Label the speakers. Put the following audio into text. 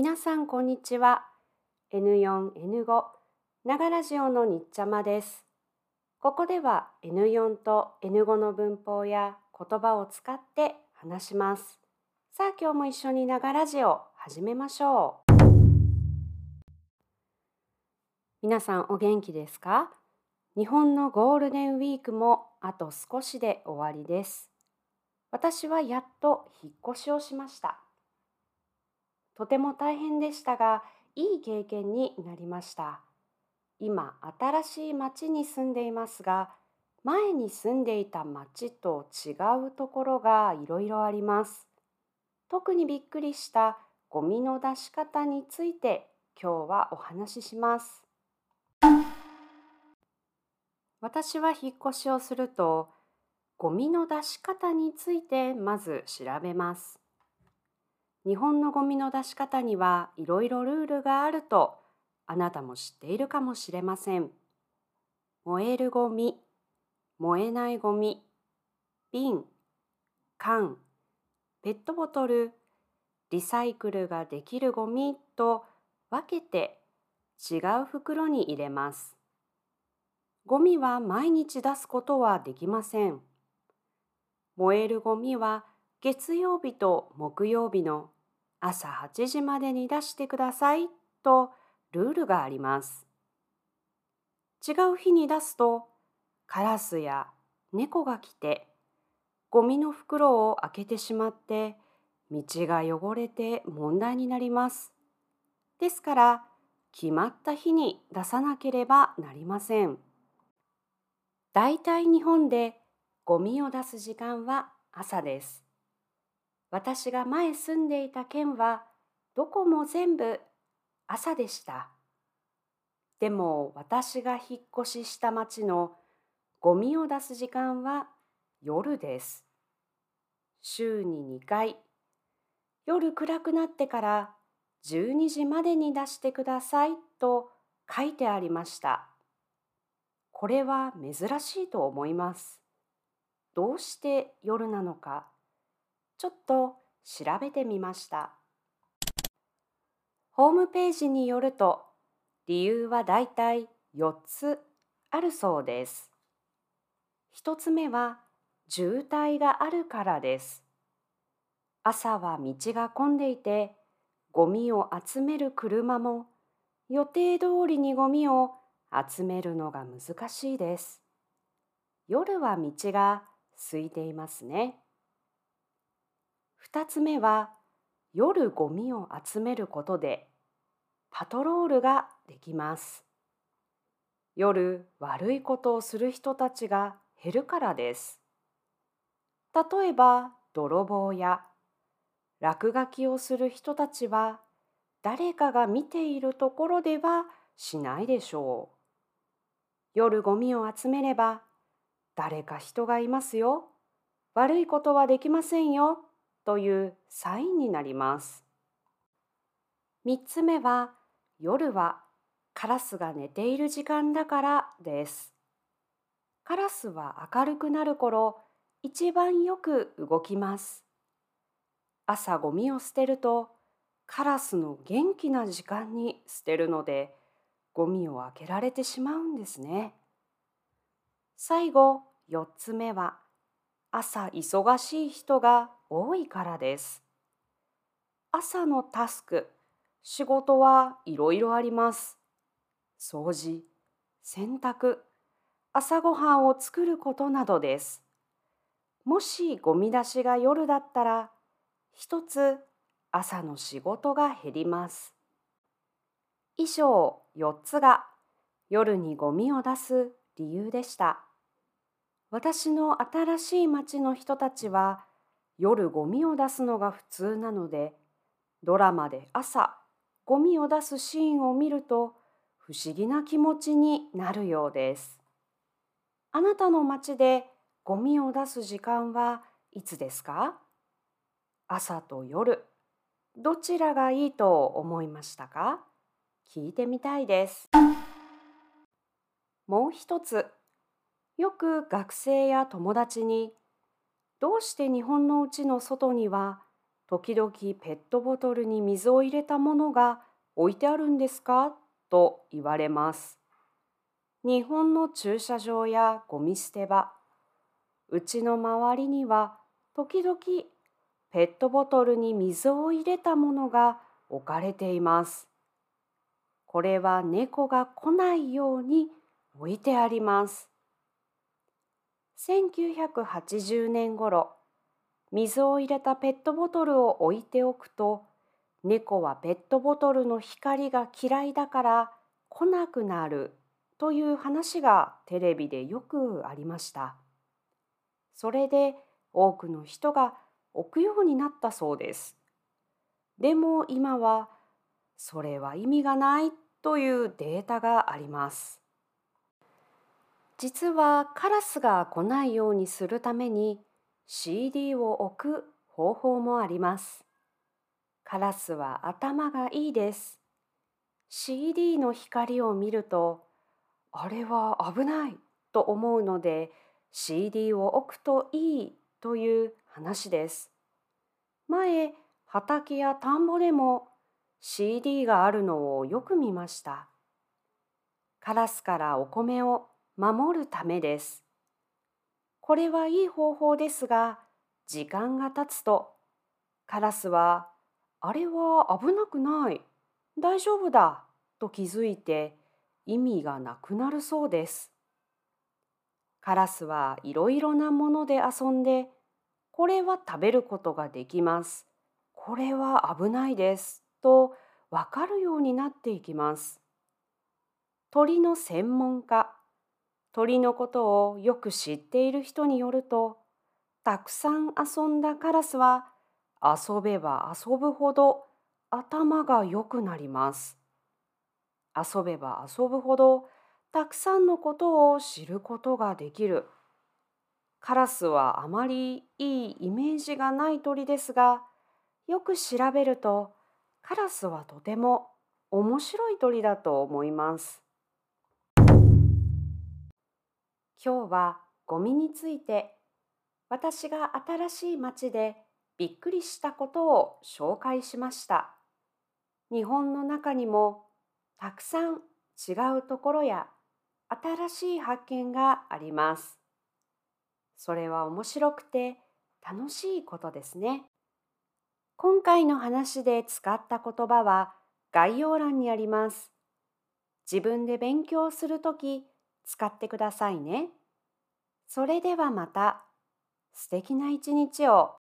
Speaker 1: 皆さんこんにちは。N4、N5 ながラジオのにっちゃまです。ここでは N4 と N5 の文法や言葉を使って話します。さあ今日も一緒にながラジオ始めましょう。皆さんお元気ですか？日本のゴールデンウィークもあと少しで終わりです。私はやっと引っ越しをしました。とても大変でしたがいい経験になりました。今新しい町に住んでいますが前に住んでいた町と違うところがいろいろあります。特にびっくりしたゴミの出し方について今日はお話しします。私は引っ越しをするとゴミの出し方についてまず調べます。日本のゴミの出し方にはいろいろルールがあるとあなたも知っているかもしれません。燃えるゴミ、燃えないゴミ、瓶、缶、ペットボトル、リサイクルができるゴミと分けて違う袋に入れます。ゴミは毎日出すことはできません。燃えるゴミは月曜日と木曜日の朝8時までに出してくださいとルールがあります。違う日に出すとカラスや猫が来てゴミの袋を開けてしまって道が汚れて問題になります。ですから決まった日に出さなければなりません。だいたい日本でゴミを出す時間は朝です。私が前住んでいた県はどこも全部朝でした。でも私が引っ越しした町のゴミを出す時間は夜です。週に2回、夜暗くなってから12時までに出してくださいと書いてありました。これは珍しいと思います。どうして夜なのかちょっと調べてみました。ホームページによると理由はだいたい4つあるそうです。1つ目は渋滞があるからです。朝は道が混んでいてゴミを集める車も予定通りにゴミを集めるのが難しいです。夜は道が空いていますね。2つ目は夜ゴミを集めることでパトロールができます。夜悪いことをする人たちが減るからです。例えば泥棒や落書きをする人たちは誰かが見ているところではしないでしょう。夜ゴミを集めれば誰か人がいますよ。悪いことはできませんよというサインになります。3つ目は夜はカラスが寝ている時間だからです。カラスは明るくなる頃一番よく動きます。朝ゴミを捨てるとカラスの元気な時間に捨てるのでゴミを開けられてしまうんですね。最後4つ目は朝忙しい人が多いからです。朝のタスク、仕事はいろいろあります。掃除、洗濯、朝ごはんを作ることなどです。もしゴミ出しが夜だったら、一つ朝の仕事が減ります。以上4つが夜にゴミを出す理由でした。私の新しい町の人たちは夜ゴミを出すのが普通なのでドラマで朝ゴミを出すシーンを見ると不思議な気持ちになるようです。あなたの町でゴミを出す時間はいつですか？朝と夜どちらがいいと思いましたか？聞いてみたいです。もう一つよく学生や友達にどうして日本のうちの外には時々ペットボトルに水を入れたものが置いてあるんですか？と言われます。日本の駐車場やゴミ捨て場、うちの周りには時々ペットボトルに水を入れたものが置かれています。これは猫が来ないように置いてあります。1980年頃、水を入れたペットボトルを置いておくと猫はペットボトルの光が嫌いだから来なくなるという話がテレビでよくありました。それで多くの人が置くようになったそうです。でも今はそれは意味がないというデータがあります。実はカラスが来ないようにするために CD を置く方法もあります。カラスは頭がいいです。CD の光を見ると、あれは危ないと思うので CD を置くといいという話です。前、畑や田んぼでも CD があるのをよく見ました。カラスからお米を守るためです。これはいい方法ですが、時間が経つと、カラスは、あれは危なくない、大丈夫だ、と気づいて意味がなくなるそうです。カラスはいろいろなもので遊んで、これは食べることができます。これは危ないです。とわかるようになっていきます。鳥の専門家、鳥のことをよく知っている人によると、たくさん遊んだカラスは遊べば遊ぶほど頭が良くなります。遊べば遊ぶほどたくさんのことを知ることができる。カラスはあまりいいイメージがない鳥ですが、よく調べるとカラスはとても面白い鳥だと思います。今日はゴミについて私が新しい町でびっくりしたことを紹介しました。日本の中にもたくさん違うところや新しい発見があります。それは面白くて楽しいことですね。今回の話で使った言葉は概要欄にあります。自分で勉強するとき使ってくださいね。それではまた素敵な一日を。